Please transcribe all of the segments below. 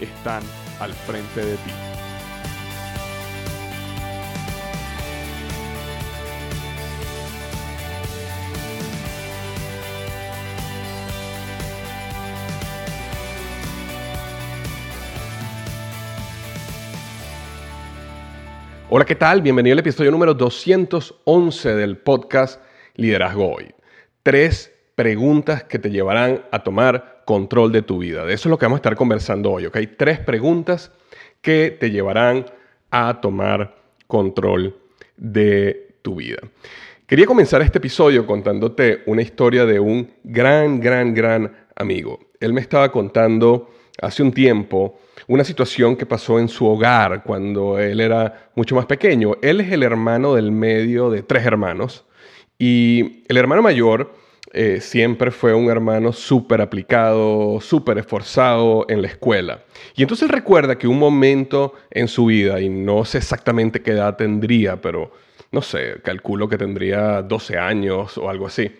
están al frente de ti. Hola, ¿qué tal? Bienvenido al episodio número 211 del podcast Liderazgo Hoy. Tres preguntas que te llevarán a tomar control de tu vida. De eso es lo que vamos a estar conversando hoy, ¿ok? Tres preguntas que te llevarán a tomar control de tu vida. Quería comenzar este episodio contándote una historia de un gran, gran, gran amigo. Él me estaba contando hace un tiempo una situación que pasó en su hogar cuando él era mucho más pequeño. Él es el hermano del medio de tres hermanos y el hermano mayor eh, siempre fue un hermano súper aplicado, súper esforzado en la escuela. Y entonces recuerda que un momento en su vida, y no sé exactamente qué edad tendría, pero no sé, calculo que tendría 12 años o algo así.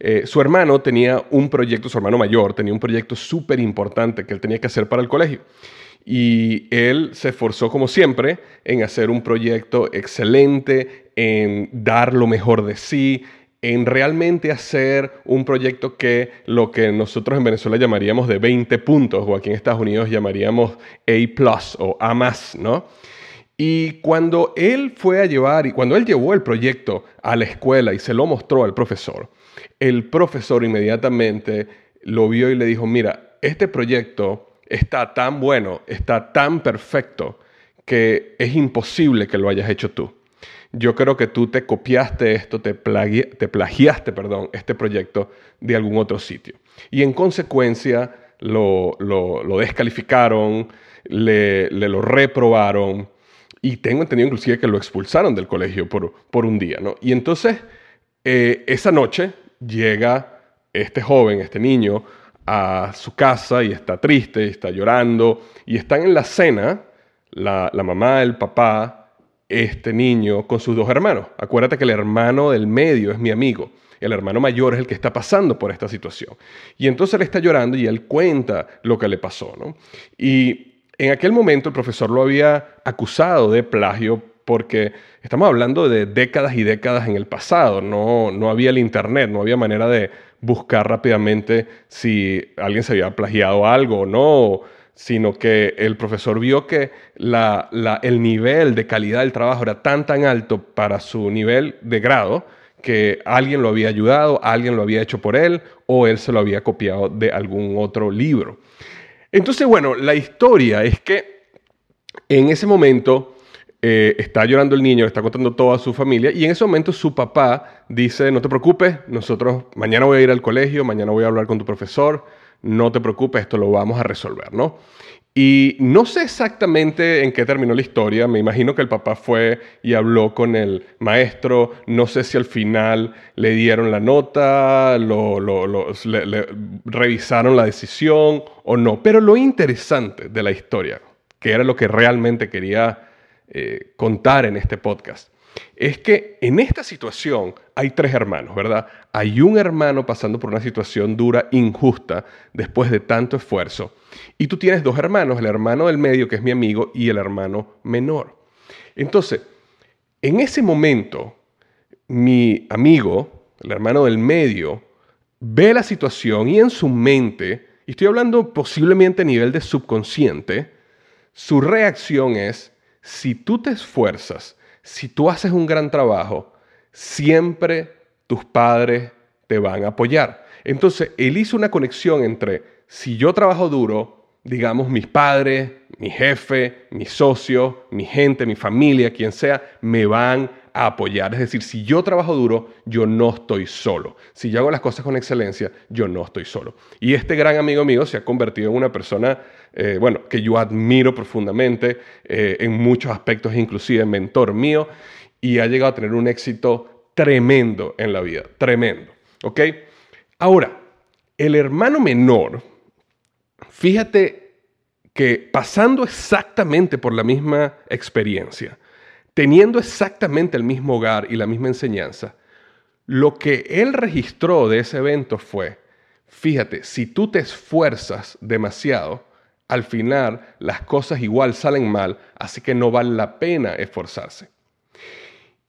Eh, su hermano tenía un proyecto, su hermano mayor tenía un proyecto súper importante que él tenía que hacer para el colegio. Y él se esforzó como siempre en hacer un proyecto excelente, en dar lo mejor de sí, en realmente hacer un proyecto que lo que nosotros en Venezuela llamaríamos de 20 puntos o aquí en Estados Unidos llamaríamos A o A ¿no? Y cuando él fue a llevar y cuando él llevó el proyecto a la escuela y se lo mostró al profesor, el profesor inmediatamente lo vio y le dijo, mira, este proyecto está tan bueno, está tan perfecto, que es imposible que lo hayas hecho tú. Yo creo que tú te copiaste esto, te, te plagiaste, perdón, este proyecto de algún otro sitio. Y en consecuencia lo, descalificaron, le, lo reprobaron y tengo entendido inclusive que lo expulsaron del colegio por, por un día. ¿no? Y entonces, eh, esa noche llega este joven, este niño, a su casa y está triste, y está llorando, y están en la cena la mamá, el papá, este niño con sus dos hermanos. Acuérdate que el hermano del medio es mi amigo. El hermano mayor es el que está pasando por esta situación. Y entonces él está llorando y él cuenta lo que le pasó. ¿no? Y en aquel momento el profesor lo había acusado de plagio porque estamos hablando de décadas y décadas en el pasado, no, no había el Internet, no había manera de buscar rápidamente si alguien se había plagiado algo o no, sino que el profesor vio que la, el nivel de calidad del trabajo era tan tan alto para su nivel de grado que alguien lo había ayudado, alguien lo había hecho por él o él se lo había copiado de algún otro libro. Entonces, bueno, la historia es que en ese momento eh, está llorando el niño, está contando todo a su familia y en ese momento su papá dice, no te preocupes, nosotros mañana voy a ir al colegio, mañana voy a hablar con tu profesor, no te preocupes, esto lo vamos a resolver, ¿no? Y no sé exactamente en qué terminó la historia, me imagino que el papá fue y habló con el maestro, no sé si al final le dieron la nota, lo, revisaron la decisión o no, pero lo interesante de la historia, que era lo que realmente quería eh, contar en este podcast. Es que en esta situación hay tres hermanos, ¿verdad? Hay un hermano pasando por una situación dura, injusta, después de tanto esfuerzo. Y tú tienes dos hermanos, el hermano del medio, que es mi amigo, y el hermano menor. Entonces, en ese momento, mi amigo, el hermano del medio, ve la situación y en su mente, y estoy hablando posiblemente a nivel de subconsciente, su reacción es, si tú te esfuerzas, si tú haces un gran trabajo, siempre tus padres te van a apoyar. Entonces, él hizo una conexión entre si yo trabajo duro, digamos, mis padres, mi jefe, mi socio, mi gente, mi familia, quien sea, me van a apoyar. Es decir, si yo trabajo duro, yo no estoy solo. Si yo hago las cosas con excelencia, yo no estoy solo. Y este gran amigo mío se ha convertido en una persona, eh, bueno, que yo admiro profundamente eh, en muchos aspectos, inclusive mentor mío, y ha llegado a tener un éxito tremendo en la vida, tremendo. ¿Ok? Ahora, el hermano menor, Fíjate que pasando exactamente por la misma experiencia, teniendo exactamente el mismo hogar y la misma enseñanza, lo que él registró de ese evento fue, fíjate, si tú te esfuerzas demasiado, al final las cosas igual salen mal, así que no vale la pena esforzarse.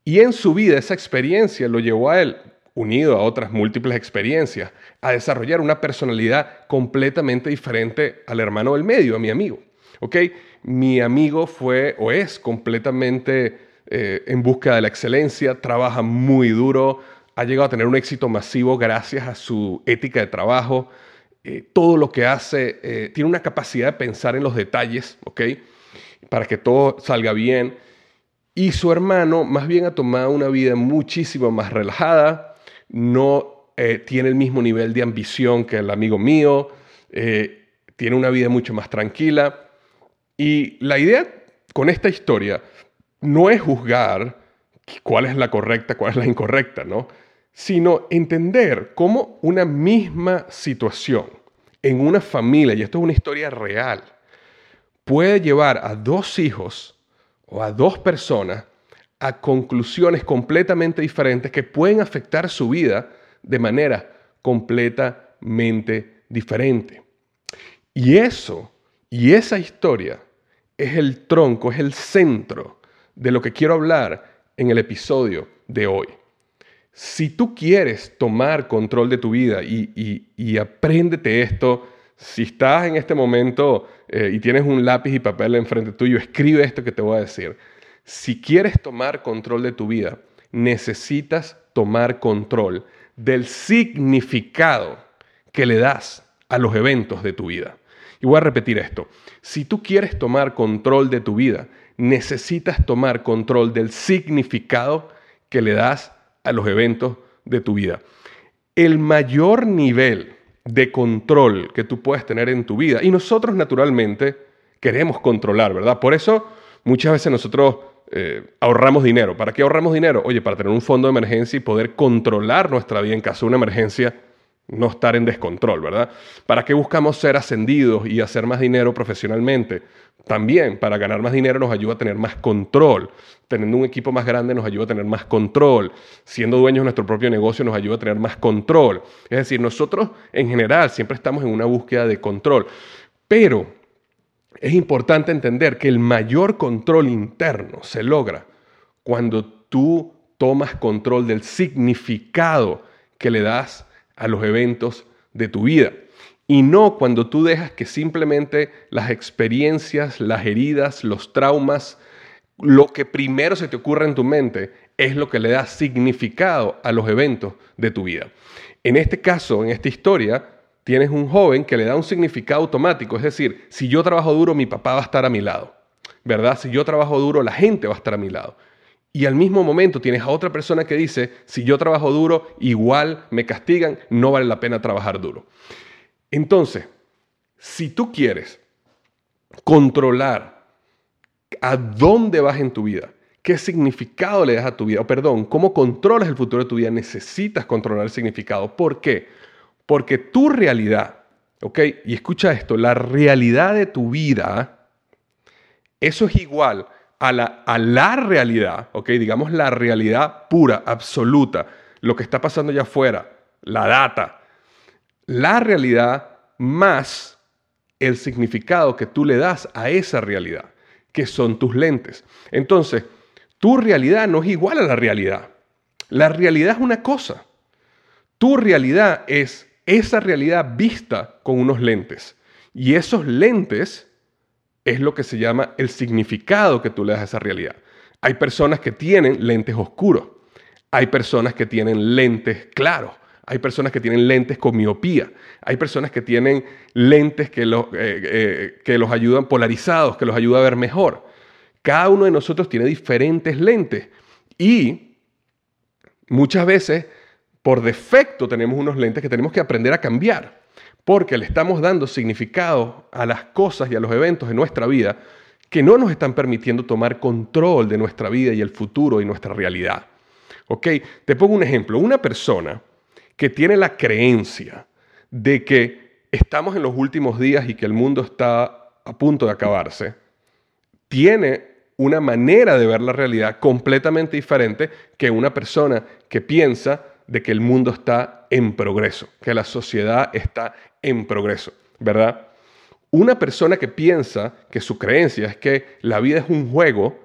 Y en su vida esa experiencia lo llevó a él unido a otras múltiples experiencias, a desarrollar una personalidad completamente diferente al hermano del medio, a mi amigo. ¿Ok? Mi amigo fue o es completamente eh, en busca de la excelencia, trabaja muy duro, ha llegado a tener un éxito masivo gracias a su ética de trabajo. Eh, todo lo que hace, eh, tiene una capacidad de pensar en los detalles, ¿ok? Para que todo salga bien. Y su hermano más bien ha tomado una vida muchísimo más relajada, no eh, tiene el mismo nivel de ambición que el amigo mío, eh, tiene una vida mucho más tranquila. Y la idea con esta historia no es juzgar cuál es la correcta, cuál es la incorrecta, ¿no? Sino entender cómo una misma situación en una familia, y esto es una historia real, puede llevar a dos hijos o a dos personas a conclusiones completamente diferentes que pueden afectar su vida de manera completamente diferente. Y eso, y esa historia, es el tronco, es el centro de lo que quiero hablar en el episodio de hoy. Si tú quieres tomar control de tu vida y, y, apréndete esto, si estás en este momento eh, y tienes un lápiz y papel enfrente tuyo, escribe esto que te voy a decir. Si quieres tomar control de tu vida, necesitas tomar control del significado que le das a los eventos de tu vida. Y voy a repetir esto. Si tú quieres tomar control de tu vida, necesitas tomar control del significado que le das a los eventos de tu vida. El mayor nivel de control que tú puedes tener en tu vida, y nosotros naturalmente queremos controlar, ¿verdad? Por eso muchas veces nosotros eh, ahorramos dinero. ¿Para qué ahorramos dinero? Oye, para tener un fondo de emergencia y poder controlar nuestra vida en caso de una emergencia, no estar en descontrol, ¿verdad? ¿Para qué buscamos ser ascendidos y hacer más dinero profesionalmente? También para ganar más dinero nos ayuda a tener más control. Teniendo un equipo más grande nos ayuda a tener más control. Siendo dueños de nuestro propio negocio nos ayuda a tener más control. Es decir, nosotros en general siempre estamos en una búsqueda de control. Pero es importante entender que el mayor control interno se logra cuando tú tomas control del significado que le das a los eventos de tu vida. Y no cuando tú dejas que simplemente las experiencias, las heridas, los traumas, lo que primero se te ocurre en tu mente es lo que le da significado a los eventos de tu vida. En este caso, en esta historia, tienes un joven que le da un significado automático, es decir, si yo trabajo duro, mi papá va a estar a mi lado, ¿verdad? Si yo trabajo duro, la gente va a estar a mi lado. Y al mismo momento tienes a otra persona que dice, si yo trabajo duro, igual me castigan, no vale la pena trabajar duro. Entonces, si tú quieres controlar a dónde vas en tu vida, qué significado le das a tu vida, o perdón, cómo controlas el futuro de tu vida, necesitas controlar el significado. ¿Por qué? Porque tu realidad, ¿ok? Y escucha esto, la realidad de tu vida, eso es igual a la, a la realidad, ¿ok? Digamos la realidad pura, absoluta, lo que está pasando allá afuera, la data, la realidad más el significado que tú le das a esa realidad, que son tus lentes. Entonces, tu realidad no es igual a la realidad. La realidad es una cosa. Tu realidad es esa realidad vista con unos lentes. Y esos lentes es lo que se llama el significado que tú le das a esa realidad. Hay personas que tienen lentes oscuros. Hay personas que tienen lentes claros. Hay personas que tienen lentes con miopía. Hay personas que tienen lentes que los, eh, eh, que los ayudan polarizados, que los ayuda a ver mejor. Cada uno de nosotros tiene diferentes lentes y muchas veces por defecto tenemos unos lentes que tenemos que aprender a cambiar porque le estamos dando significado a las cosas y a los eventos de nuestra vida que no nos están permitiendo tomar control de nuestra vida y el futuro y nuestra realidad. ¿Ok? Te pongo un ejemplo. Una persona que tiene la creencia de que estamos en los últimos días y que el mundo está a punto de acabarse, tiene una manera de ver la realidad completamente diferente que una persona que piensa de que el mundo está en progreso, que la sociedad está en progreso, ¿verdad? Una persona que piensa que su creencia es que la vida es un juego,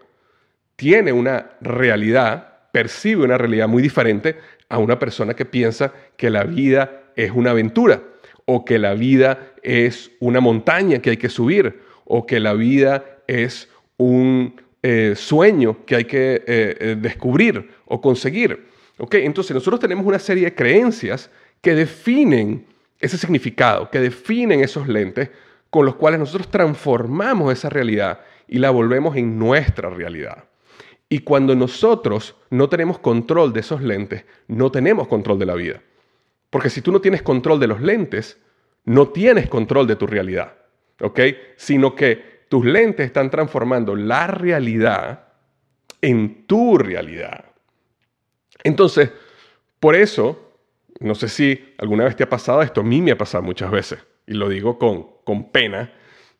tiene una realidad, percibe una realidad muy diferente a una persona que piensa que la vida es una aventura o que la vida es una montaña que hay que subir o que la vida es un eh, sueño que hay que eh, eh, descubrir o conseguir. Entonces nosotros tenemos una serie de creencias que definen ese significado, que definen esos lentes con los cuales nosotros transformamos esa realidad y la volvemos en nuestra realidad. Y cuando nosotros no tenemos control de esos lentes, no tenemos control de la vida. Porque si tú no tienes control de los lentes, no tienes control de tu realidad. ¿Ok? Sino que tus lentes están transformando la realidad en tu realidad. Entonces, por eso, no sé si alguna vez te ha pasado esto, a mí me ha pasado muchas veces, y lo digo con, con pena,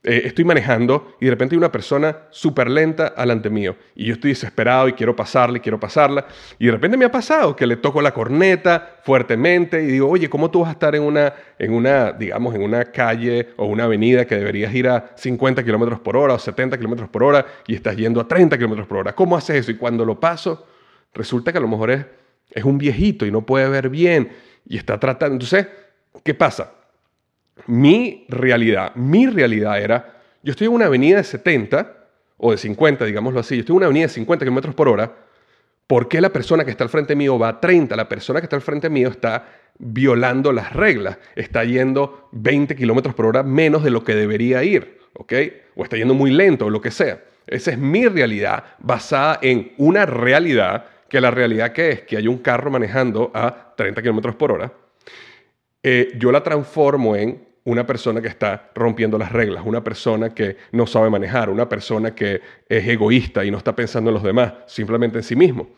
eh, estoy manejando y de repente hay una persona súper lenta alante mío y yo estoy desesperado y quiero pasarle, quiero pasarla y de repente me ha pasado que le toco la corneta fuertemente y digo, oye, ¿cómo tú vas a estar en una, en una digamos, en una calle o una avenida que deberías ir a 50 kilómetros por hora o 70 kilómetros por hora y estás yendo a 30 kilómetros por hora? ¿Cómo haces eso? Y cuando lo paso, resulta que a lo mejor es, es un viejito y no puede ver bien y está tratando. Entonces, ¿qué pasa? Mi realidad, mi realidad era, yo estoy en una avenida de 70 o de 50, digámoslo así, yo estoy en una avenida de 50 kilómetros por hora, ¿por qué la persona que está al frente mío va a 30? La persona que está al frente mío está violando las reglas, está yendo 20 kilómetros por hora menos de lo que debería ir, ¿ok? O está yendo muy lento o lo que sea. Esa es mi realidad basada en una realidad, que la realidad que es que hay un carro manejando a 30 kilómetros por hora eh, yo la transformo en una persona que está rompiendo las reglas, una persona que no sabe manejar, una persona que es egoísta y no está pensando en los demás, simplemente en sí mismo.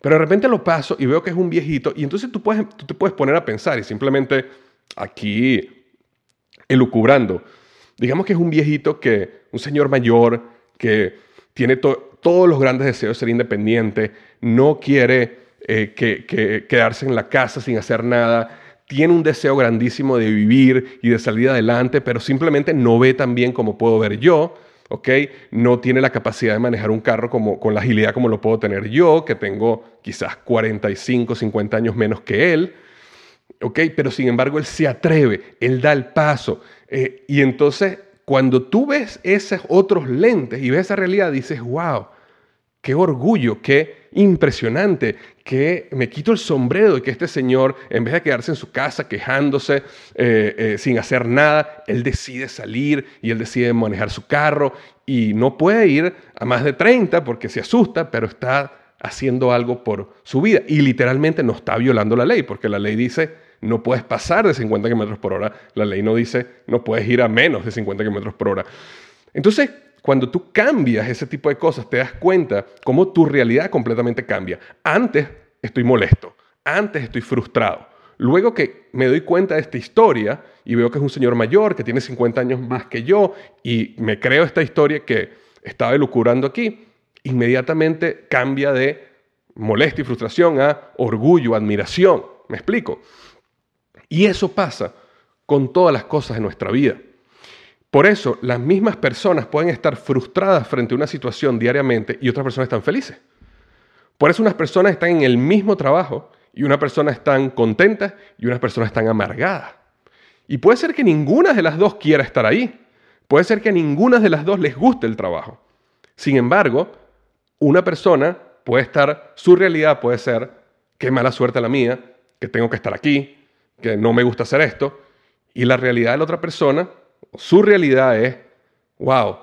Pero de repente lo paso y veo que es un viejito y entonces tú, puedes, tú te puedes poner a pensar y simplemente aquí elucubrando. Digamos que es un viejito que, un señor mayor que tiene todos los grandes deseos de ser independiente, no quiere eh, que quedarse en la casa sin hacer nada, tiene un deseo grandísimo de vivir y de salir adelante, pero simplemente no ve tan bien como puedo ver yo, ¿ok? No tiene la capacidad de manejar un carro como, con la agilidad como lo puedo tener yo, que tengo quizás 45, 50 años menos que él, ¿ok? Pero sin embargo él se atreve, él da el paso. Eh, y entonces cuando tú ves esos otros lentes y ves esa realidad, dices, wow, qué orgullo, qué impresionante, que me quito el sombrero de que este señor, en vez de quedarse en su casa quejándose eh, eh, sin hacer nada, él decide salir y él decide manejar su carro y no puede ir a más de 30 porque se asusta, pero está haciendo algo por su vida y literalmente no está violando la ley porque la ley dice no puedes pasar de 50 kilómetros por hora, la ley no dice no puedes ir a menos de 50 kilómetros por hora. Entonces, cuando tú cambias ese tipo de cosas, te das cuenta cómo tu realidad completamente cambia. Antes estoy molesto, antes estoy frustrado. Luego que me doy cuenta de esta historia y veo que es un señor mayor, que tiene 50 años más que yo, y me creo esta historia que estaba elucurando aquí, inmediatamente cambia de molestia y frustración a orgullo, admiración. ¿Me explico? Y eso pasa con todas las cosas de nuestra vida. Por eso, las mismas personas pueden estar frustradas frente a una situación diariamente y otras personas están felices. Por eso unas personas están en el mismo trabajo y una persona están contentas y unas personas están amargadas. Y puede ser que ninguna de las dos quiera estar ahí. Puede ser que a ninguna de las dos les guste el trabajo. Sin embargo, una persona puede estar, su realidad puede ser, qué mala suerte la mía, que tengo que estar aquí, que no me gusta hacer esto. Y la realidad de la otra persona su realidad es, wow,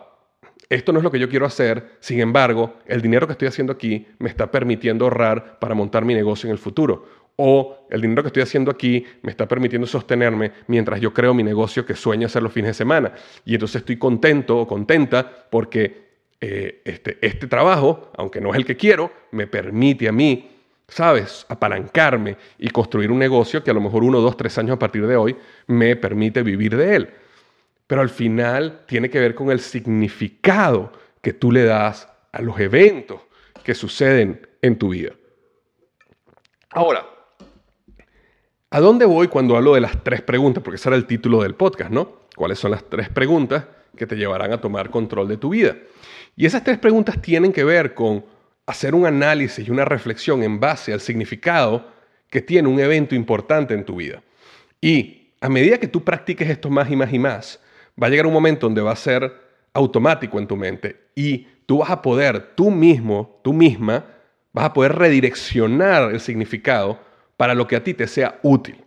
esto no es lo que yo quiero hacer, sin embargo, el dinero que estoy haciendo aquí me está permitiendo ahorrar para montar mi negocio en el futuro. O el dinero que estoy haciendo aquí me está permitiendo sostenerme mientras yo creo mi negocio que sueño hacer los fines de semana. Y entonces estoy contento o contenta porque eh, este, este trabajo, aunque no es el que quiero, me permite a mí, ¿sabes?, apalancarme y construir un negocio que a lo mejor uno, dos, tres años a partir de hoy me permite vivir de él pero al final tiene que ver con el significado que tú le das a los eventos que suceden en tu vida. Ahora, ¿a dónde voy cuando hablo de las tres preguntas? Porque ese era el título del podcast, ¿no? ¿Cuáles son las tres preguntas que te llevarán a tomar control de tu vida? Y esas tres preguntas tienen que ver con hacer un análisis y una reflexión en base al significado que tiene un evento importante en tu vida. Y a medida que tú practiques esto más y más y más, va a llegar un momento donde va a ser automático en tu mente y tú vas a poder, tú mismo, tú misma, vas a poder redireccionar el significado para lo que a ti te sea útil.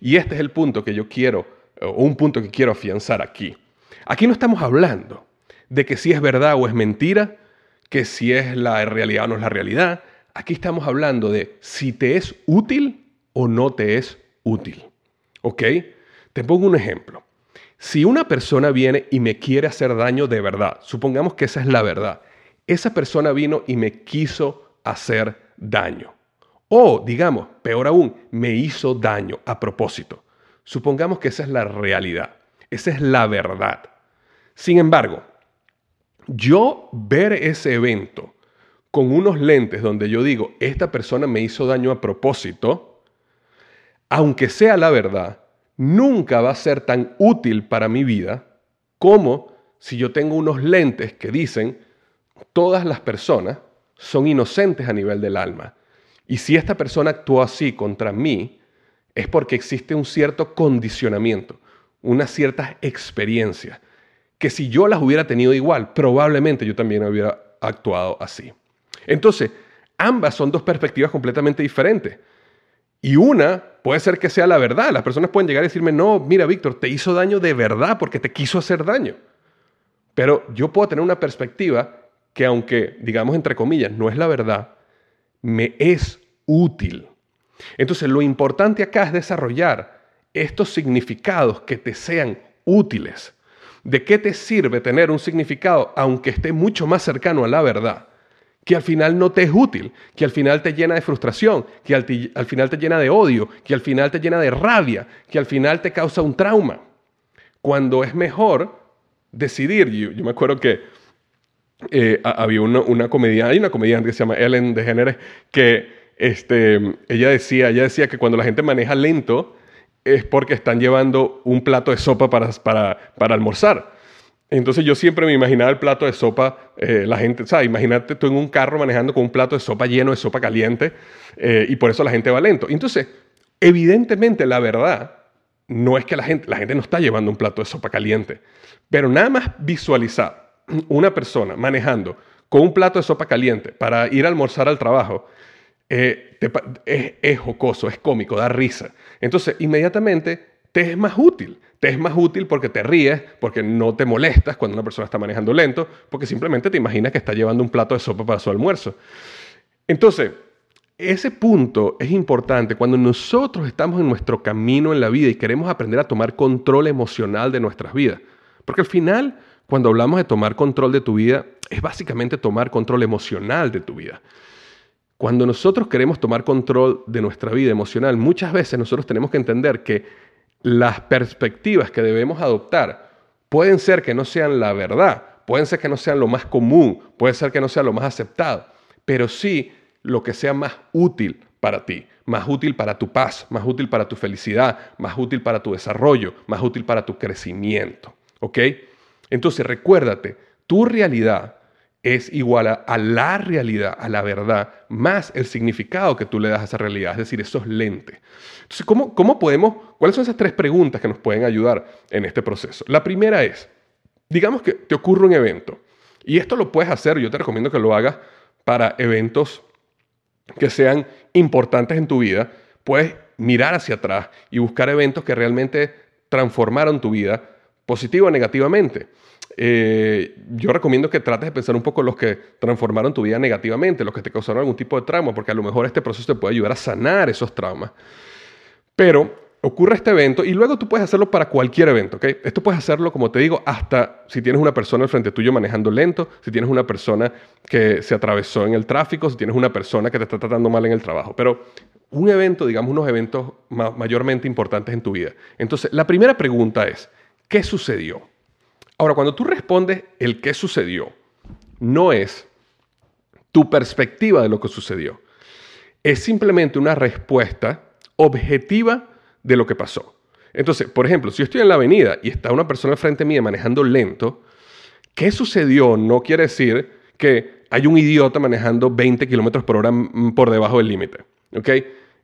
Y este es el punto que yo quiero, o un punto que quiero afianzar aquí. Aquí no estamos hablando de que si es verdad o es mentira, que si es la realidad o no es la realidad. Aquí estamos hablando de si te es útil o no te es útil. ¿Ok? Te pongo un ejemplo. Si una persona viene y me quiere hacer daño de verdad, supongamos que esa es la verdad, esa persona vino y me quiso hacer daño. O, digamos, peor aún, me hizo daño a propósito. Supongamos que esa es la realidad, esa es la verdad. Sin embargo, yo ver ese evento con unos lentes donde yo digo, esta persona me hizo daño a propósito, aunque sea la verdad, nunca va a ser tan útil para mi vida como si yo tengo unos lentes que dicen todas las personas son inocentes a nivel del alma. Y si esta persona actuó así contra mí, es porque existe un cierto condicionamiento, unas ciertas experiencias, que si yo las hubiera tenido igual, probablemente yo también hubiera actuado así. Entonces, ambas son dos perspectivas completamente diferentes. Y una puede ser que sea la verdad. Las personas pueden llegar y decirme, no, mira, Víctor, te hizo daño de verdad porque te quiso hacer daño. Pero yo puedo tener una perspectiva que aunque, digamos, entre comillas, no es la verdad, me es útil. Entonces, lo importante acá es desarrollar estos significados que te sean útiles. ¿De qué te sirve tener un significado aunque esté mucho más cercano a la verdad? Que al final no te es útil, que al final te llena de frustración, que al, final te llena de odio, que al final te llena de rabia, que al final te causa un trauma. Cuando es mejor decidir, yo, me acuerdo que eh, había una, una hay una comediante que se llama Ellen DeGeneres, que este, ella, decía, ella decía que cuando la gente maneja lento es porque están llevando un plato de sopa para, para, para almorzar. Entonces yo siempre me imaginaba el plato de sopa, eh, la gente, ¿sabes? Imagínate tú en un carro manejando con un plato de sopa lleno de sopa caliente eh, y por eso la gente va lento. Entonces, evidentemente la verdad no es que la gente, la gente no está llevando un plato de sopa caliente, pero nada más visualizar una persona manejando con un plato de sopa caliente para ir a almorzar al trabajo, eh, es, es jocoso, es cómico, da risa. Entonces, inmediatamente te es más útil. Te es más útil porque te ríes, porque no te molestas cuando una persona está manejando lento, porque simplemente te imaginas que está llevando un plato de sopa para su almuerzo. Entonces, ese punto es importante cuando nosotros estamos en nuestro camino en la vida y queremos aprender a tomar control emocional de nuestras vidas. Porque al final, cuando hablamos de tomar control de tu vida, es básicamente tomar control emocional de tu vida. Cuando nosotros queremos tomar control de nuestra vida emocional, muchas veces nosotros tenemos que entender que las perspectivas que debemos adoptar pueden ser que no sean la verdad, pueden ser que no sean lo más común, puede ser que no sea lo más aceptado, pero sí lo que sea más útil para ti, más útil para tu paz, más útil para tu felicidad, más útil para tu desarrollo, más útil para tu crecimiento. ¿Ok? Entonces recuérdate, tu realidad es igual a, la realidad, a la verdad, más el significado que tú le das a esa realidad, es decir, esos lentes. Entonces, ¿cómo, ¿cómo podemos, cuáles son esas tres preguntas que nos pueden ayudar en este proceso? La primera es, digamos que te ocurre un evento, y esto lo puedes hacer, yo te recomiendo que lo hagas para eventos que sean importantes en tu vida, puedes mirar hacia atrás y buscar eventos que realmente transformaron tu vida positivo o negativamente. Eh, yo recomiendo que trates de pensar un poco los que transformaron tu vida negativamente, los que te causaron algún tipo de trauma, porque a lo mejor este proceso te puede ayudar a sanar esos traumas. Pero ocurre este evento y luego tú puedes hacerlo para cualquier evento, ¿ok? Esto puedes hacerlo, como te digo, hasta si tienes una persona al frente tuyo manejando lento, si tienes una persona que se atravesó en el tráfico, si tienes una persona que te está tratando mal en el trabajo. Pero un evento, digamos, unos eventos mayormente importantes en tu vida. Entonces, la primera pregunta es, ¿qué sucedió? Ahora, cuando tú respondes el qué sucedió, no es tu perspectiva de lo que sucedió. Es simplemente una respuesta objetiva de lo que pasó. Entonces, por ejemplo, si yo estoy en la avenida y está una persona frente mía manejando lento, ¿qué sucedió? No quiere decir que hay un idiota manejando 20 kilómetros por hora por debajo del límite.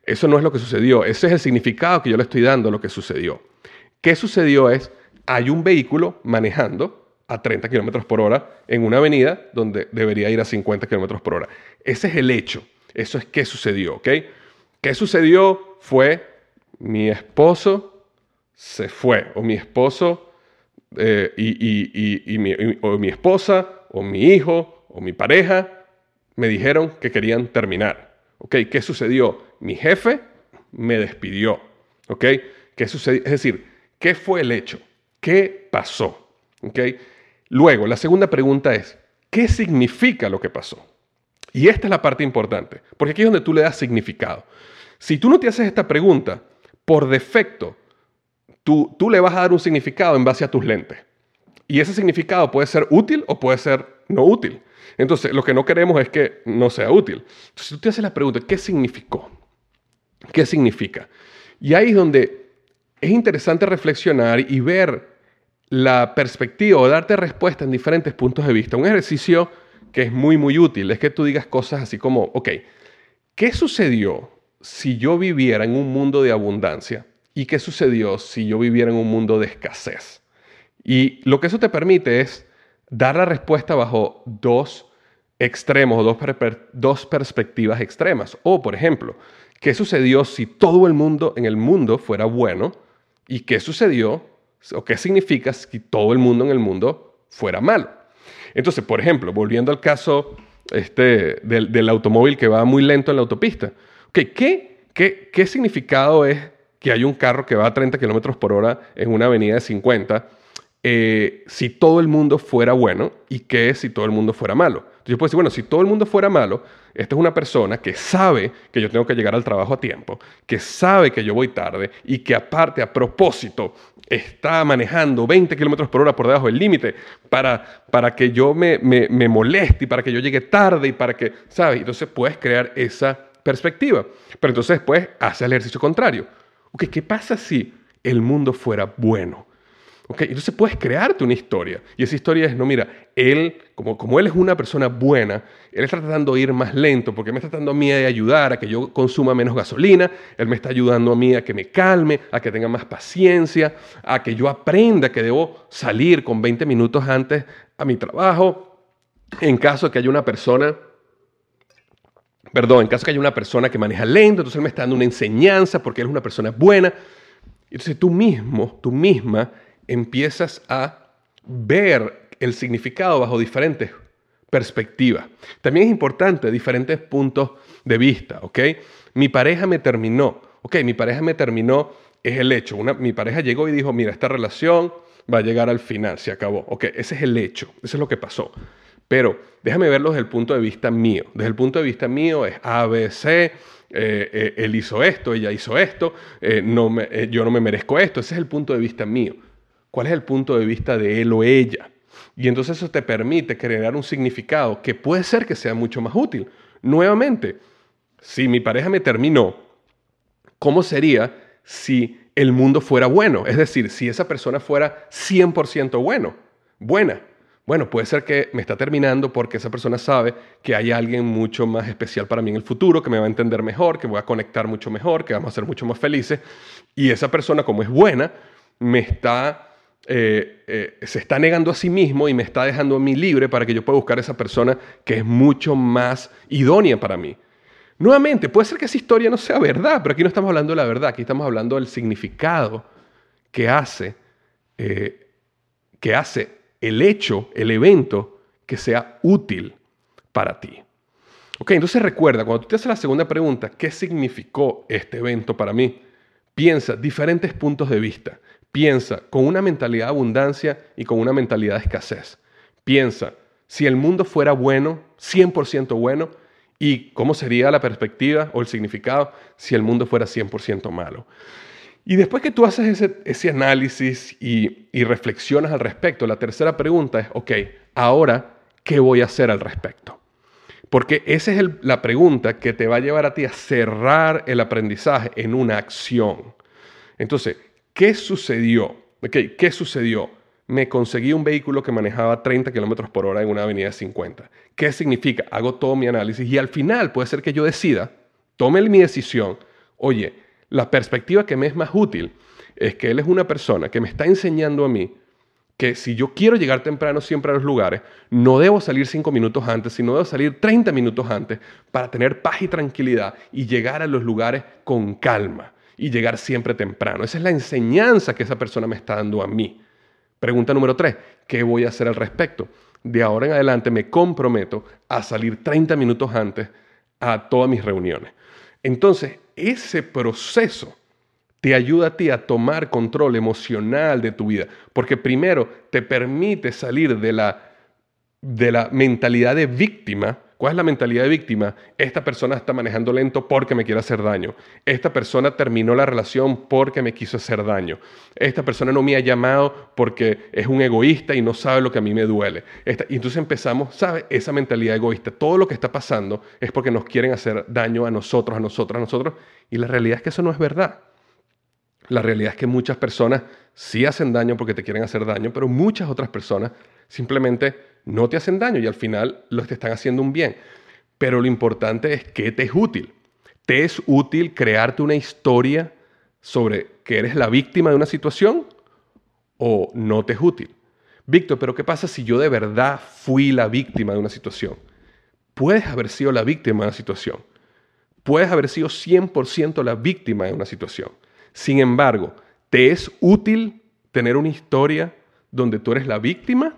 Eso no es lo que sucedió. Ese es el significado que yo le estoy dando a lo que sucedió. ¿Qué sucedió? Es, hay un vehículo manejando a 30 kilómetros por hora en una avenida donde debería ir a 50 kilómetros por hora. Ese es el hecho. Eso es qué sucedió, ¿ok? ¿Qué sucedió? Fue mi esposo se fue, o mi esposo eh, y, mi, o mi esposa, o mi hijo, o mi pareja, me dijeron que querían terminar. ¿Ok? ¿Qué sucedió? Mi jefe me despidió. ¿Ok? ¿Qué sucedió? Es decir, ¿qué fue el hecho? ¿Qué pasó? ¿Ok? Luego, la segunda pregunta es, ¿qué significa lo que pasó? Y esta es la parte importante, porque aquí es donde tú le das significado. Si tú no te haces esta pregunta, por defecto, tú, tú le vas a dar un significado en base a tus lentes. Y ese significado puede ser útil o puede ser no útil. Entonces, lo que no queremos es que no sea útil. Entonces, si tú te haces la pregunta, ¿qué significó? ¿Qué significa? Y ahí es donde es interesante reflexionar y ver la perspectiva o darte respuesta en diferentes puntos de vista. Un ejercicio que es muy, muy útil es que tú digas cosas así como, ok, ¿qué sucedió si yo viviera en un mundo de abundancia y qué sucedió si yo viviera en un mundo de escasez. Y lo que eso te permite es dar la respuesta bajo dos extremos o dos, dos perspectivas extremas. O, por ejemplo, ¿qué sucedió si todo el mundo en el mundo fuera bueno? ¿Y qué sucedió o qué significa si todo el mundo en el mundo fuera malo? Entonces, por ejemplo, volviendo al caso este, del, automóvil que va muy lento en la autopista. ¿qué, qué, significado es que hay un carro que va a 30 kilómetros por hora en una avenida de 50 eh, si todo el mundo fuera bueno y qué si todo el mundo fuera malo? Yo puedo decir, bueno, si todo el mundo fuera malo, esta es una persona que sabe que yo tengo que llegar al trabajo a tiempo, que sabe que yo voy tarde y que aparte, a propósito, está manejando 20 kilómetros por hora por debajo del límite para, para que yo me, me, moleste y para que yo llegue tarde y para que, ¿sabes? Entonces puedes crear esa perspectiva. Pero entonces después hace el ejercicio contrario. ¿qué pasa si el mundo fuera bueno? Entonces puedes crearte una historia. Y esa historia es, no, mira, él, como, como él es una persona buena, él está tratando de ir más lento porque me está tratando a mí de ayudar a que yo consuma menos gasolina, él me está ayudando a mí a que me calme, a que tenga más paciencia, a que yo aprenda que debo salir con 20 minutos antes a mi trabajo. En caso de que haya una persona perdón, en caso que haya una persona que maneja lento, entonces él me está dando una enseñanza porque él es una persona buena. Entonces tú mismo, tú misma, empiezas a ver el significado bajo diferentes perspectivas. También es importante diferentes puntos de vista, ¿ok? Mi pareja me terminó, ¿ok? Mi pareja me terminó es el hecho. Mi pareja llegó y dijo, mira, esta relación va a llegar al final, se acabó. Ok, ese es el hecho, eso es lo que pasó. Pero déjame verlo desde el punto de vista mío. Desde el punto de vista mío es A, B, C, eh, eh, él hizo esto, ella hizo esto, eh, yo no me merezco esto. Ese es el punto de vista mío. ¿Cuál es el punto de vista de él o ella? Y entonces eso te permite crear un significado que puede ser que sea mucho más útil. Nuevamente, si mi pareja me terminó, ¿cómo sería si el mundo fuera bueno? Es decir, si esa persona fuera 100% bueno, buena. Bueno, puede ser que me está terminando porque esa persona sabe que hay alguien mucho más especial para mí en el futuro, que me va a entender mejor, que voy a conectar mucho mejor, que vamos a ser mucho más felices. Y esa persona, como es buena, me está, eh, eh, se está negando a sí mismo y me está dejando a mí libre para que yo pueda buscar a esa persona que es mucho más idónea para mí. Nuevamente, puede ser que esa historia no sea verdad, pero aquí no estamos hablando de la verdad, aquí estamos hablando del significado que hace, eh, que hace el hecho, el evento que sea útil para ti. Ok, entonces recuerda, cuando tú te haces la segunda pregunta, ¿qué significó este evento para mí? Piensa diferentes puntos de vista. Piensa con una mentalidad de abundancia y con una mentalidad de escasez. Piensa, si el mundo fuera bueno, 100% bueno, y cómo sería la perspectiva o el significado si el mundo fuera 100% malo. Y después que tú haces ese, análisis y, y, reflexionas al respecto, la tercera pregunta es, ok, ahora, ¿qué voy a hacer al respecto? Porque esa es la pregunta que te va a llevar a ti a cerrar el aprendizaje en una acción. Entonces, ¿qué sucedió? Okay, ¿Qué sucedió? Me conseguí un vehículo que manejaba 30 kilómetros por hora en una avenida de 50. ¿Qué significa? Hago todo mi análisis y al final puede ser que yo decida, tome mi decisión, oye, la perspectiva que me es más útil es que él es una persona que me está enseñando a mí que si yo quiero llegar temprano siempre a los lugares, no debo salir cinco minutos antes, sino debo salir 30 minutos antes para tener paz y tranquilidad y llegar a los lugares con calma y llegar siempre temprano. Esa es la enseñanza que esa persona me está dando a mí. Pregunta número tres, ¿qué voy a hacer al respecto? De ahora en adelante me comprometo a salir 30 minutos antes a todas mis reuniones. Entonces, ese proceso te ayuda a ti a tomar control emocional de tu vida, porque primero te permite salir de la, de la mentalidad de víctima. ¿Cuál es la mentalidad de víctima? Esta persona está manejando lento porque me quiere hacer daño. Esta persona terminó la relación porque me quiso hacer daño. Esta persona no me ha llamado porque es un egoísta y no sabe lo que a mí me duele. y entonces empezamos, ¿sabes? Esa mentalidad egoísta. Todo lo que está pasando es porque nos quieren hacer daño a nosotros, a nosotros, a nosotros. Y la realidad es que eso no es verdad. La realidad es que muchas personas sí hacen daño porque te quieren hacer daño, pero muchas otras personas simplemente no te hacen daño y al final los te están haciendo un bien. Pero lo importante es que te es útil. ¿Te es útil crearte una historia sobre que eres la víctima de una situación o no te es útil? Víctor, pero ¿qué pasa si yo de verdad fui la víctima de una situación? Puedes haber sido la víctima de una situación. Puedes haber sido 100% la víctima de una situación. Sin embargo, ¿te es útil tener una historia donde tú eres la víctima?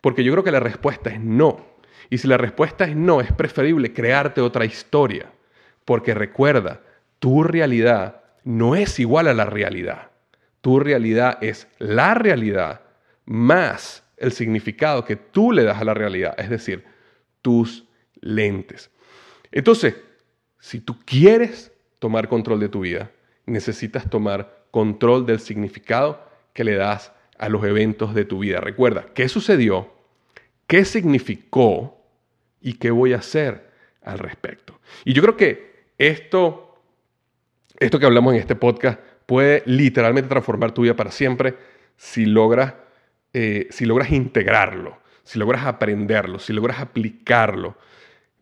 Porque yo creo que la respuesta es no. Y si la respuesta es no, es preferible crearte otra historia. Porque recuerda, tu realidad no es igual a la realidad. Tu realidad es la realidad más el significado que tú le das a la realidad, es decir, tus lentes. Entonces, si tú quieres tomar control de tu vida, necesitas tomar control del significado que le das a los eventos de tu vida. Recuerda, ¿qué sucedió? ¿Qué significó? ¿Y qué voy a hacer al respecto? Y yo creo que esto, esto que hablamos en este podcast puede literalmente transformar tu vida para siempre si logras, eh, si logras integrarlo, si logras aprenderlo, si logras aplicarlo.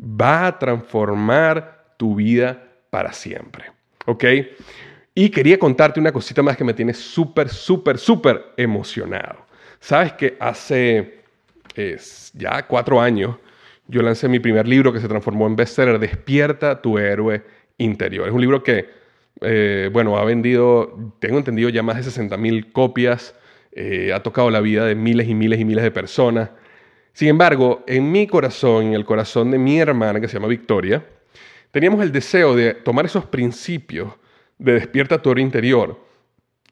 Va a transformar tu vida para siempre. ¿Ok? Y quería contarte una cosita más que me tiene súper, súper, súper emocionado. Sabes que hace ya cuatro años yo lancé mi primer libro que se transformó en bestseller, Despierta tu héroe interior. Es un libro que, eh, bueno, ha vendido, tengo entendido, ya más de 60 mil copias, eh, ha tocado la vida de miles y miles y miles de personas. Sin embargo, en mi corazón, en el corazón de mi hermana, que se llama Victoria, teníamos el deseo de tomar esos principios de despierta tu interior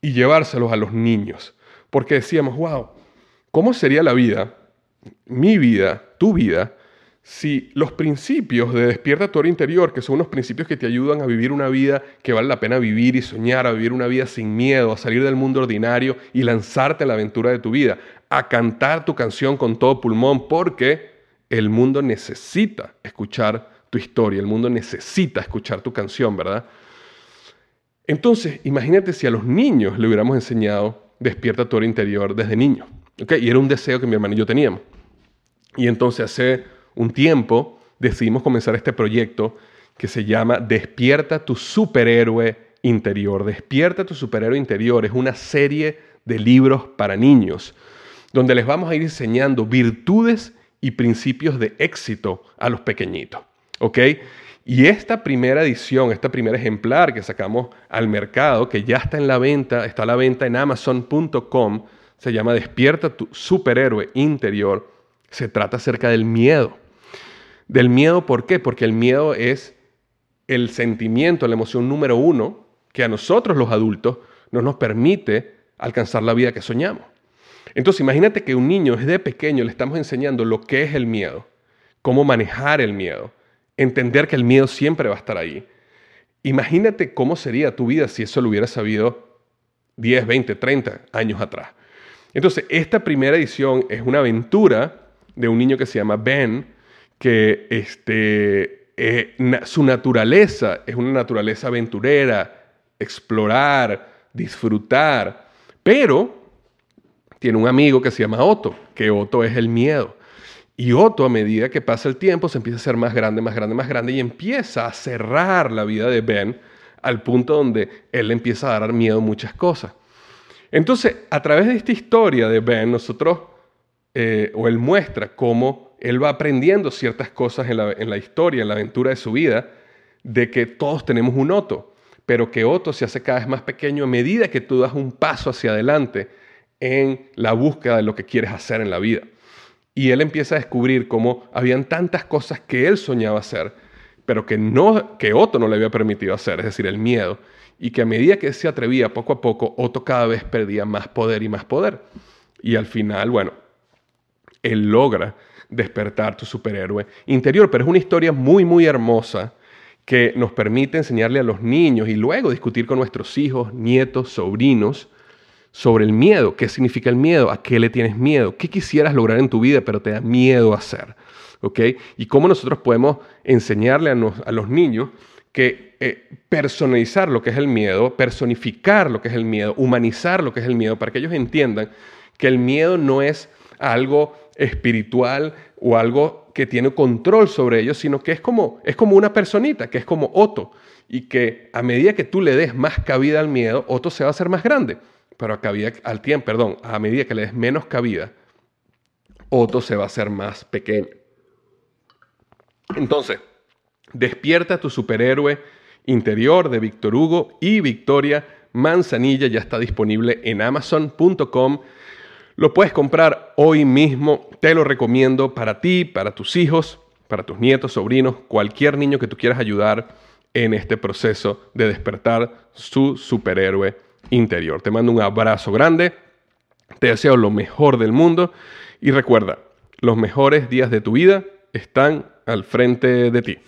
y llevárselos a los niños. Porque decíamos, wow, ¿cómo sería la vida, mi vida, tu vida, si los principios de despierta tu hora interior, que son unos principios que te ayudan a vivir una vida que vale la pena vivir y soñar, a vivir una vida sin miedo, a salir del mundo ordinario y lanzarte a la aventura de tu vida, a cantar tu canción con todo pulmón, porque el mundo necesita escuchar tu historia, el mundo necesita escuchar tu canción, ¿verdad? Entonces, imagínate si a los niños le hubiéramos enseñado despierta tu hora interior desde niño, ¿ok? Y era un deseo que mi hermano y yo teníamos. Y entonces hace un tiempo decidimos comenzar este proyecto que se llama Despierta tu superhéroe interior. Despierta tu superhéroe interior es una serie de libros para niños donde les vamos a ir enseñando virtudes y principios de éxito a los pequeñitos. ¿Ok? Y esta primera edición, este primer ejemplar que sacamos al mercado, que ya está en la venta, está a la venta en amazon.com, se llama Despierta tu superhéroe interior, se trata acerca del miedo. Del miedo, ¿por qué? Porque el miedo es el sentimiento, la emoción número uno que a nosotros los adultos no nos permite alcanzar la vida que soñamos. Entonces imagínate que un niño desde pequeño le estamos enseñando lo que es el miedo, cómo manejar el miedo, entender que el miedo siempre va a estar ahí. Imagínate cómo sería tu vida si eso lo hubieras sabido 10, 20, 30 años atrás. Entonces, esta primera edición es una aventura de un niño que se llama Ben, que este, eh, su naturaleza es una naturaleza aventurera, explorar, disfrutar, pero tiene un amigo que se llama Otto, que Otto es el miedo. Y Otto, a medida que pasa el tiempo, se empieza a ser más grande, más grande, más grande y empieza a cerrar la vida de Ben al punto donde él empieza a dar miedo a muchas cosas. Entonces, a través de esta historia de Ben, nosotros, eh, o él muestra cómo él va aprendiendo ciertas cosas en la, historia, en la aventura de su vida, de que todos tenemos un Otto, pero que Otto se hace cada vez más pequeño a medida que tú das un paso hacia adelante en la búsqueda de lo que quieres hacer en la vida. Y él empieza a descubrir cómo habían tantas cosas que él soñaba hacer, pero que, no, que Otto no le había permitido hacer, es decir, el miedo. Y que a medida que se atrevía poco a poco, Otto cada vez perdía más poder y más poder. Y al final, bueno, él logra despertar tu superhéroe interior. Pero es una historia muy, muy hermosa que nos permite enseñarle a los niños y luego discutir con nuestros hijos, nietos, sobrinos sobre el miedo. ¿Qué significa el miedo? ¿A qué le tienes miedo? ¿Qué quisieras lograr en tu vida pero te da miedo hacer? ¿Ok? Y cómo nosotros podemos enseñarle a, los niños que eh, personalizar lo que es el miedo, personificar lo que es el miedo, humanizar lo que es el miedo, para que ellos entiendan que el miedo no es algo espiritual o algo que tiene control sobre ellos, sino que es como, es como una personita, que es como Otto, y que a medida que tú le des más cabida al miedo, Otto se va a hacer más grande, pero a cabida, al tiempo, perdón, a medida que le des menos cabida, Otto se va a hacer más pequeño. Entonces, despierta tu superhéroe interior de Víctor Hugo y Victoria Manzanilla ya está disponible en amazon.com lo puedes comprar hoy mismo, te lo recomiendo para ti, para tus hijos, para tus nietos, sobrinos, cualquier niño que tú quieras ayudar en este proceso de despertar su superhéroe interior. Te mando un abrazo grande, te deseo lo mejor del mundo y recuerda, los mejores días de tu vida están al frente de ti.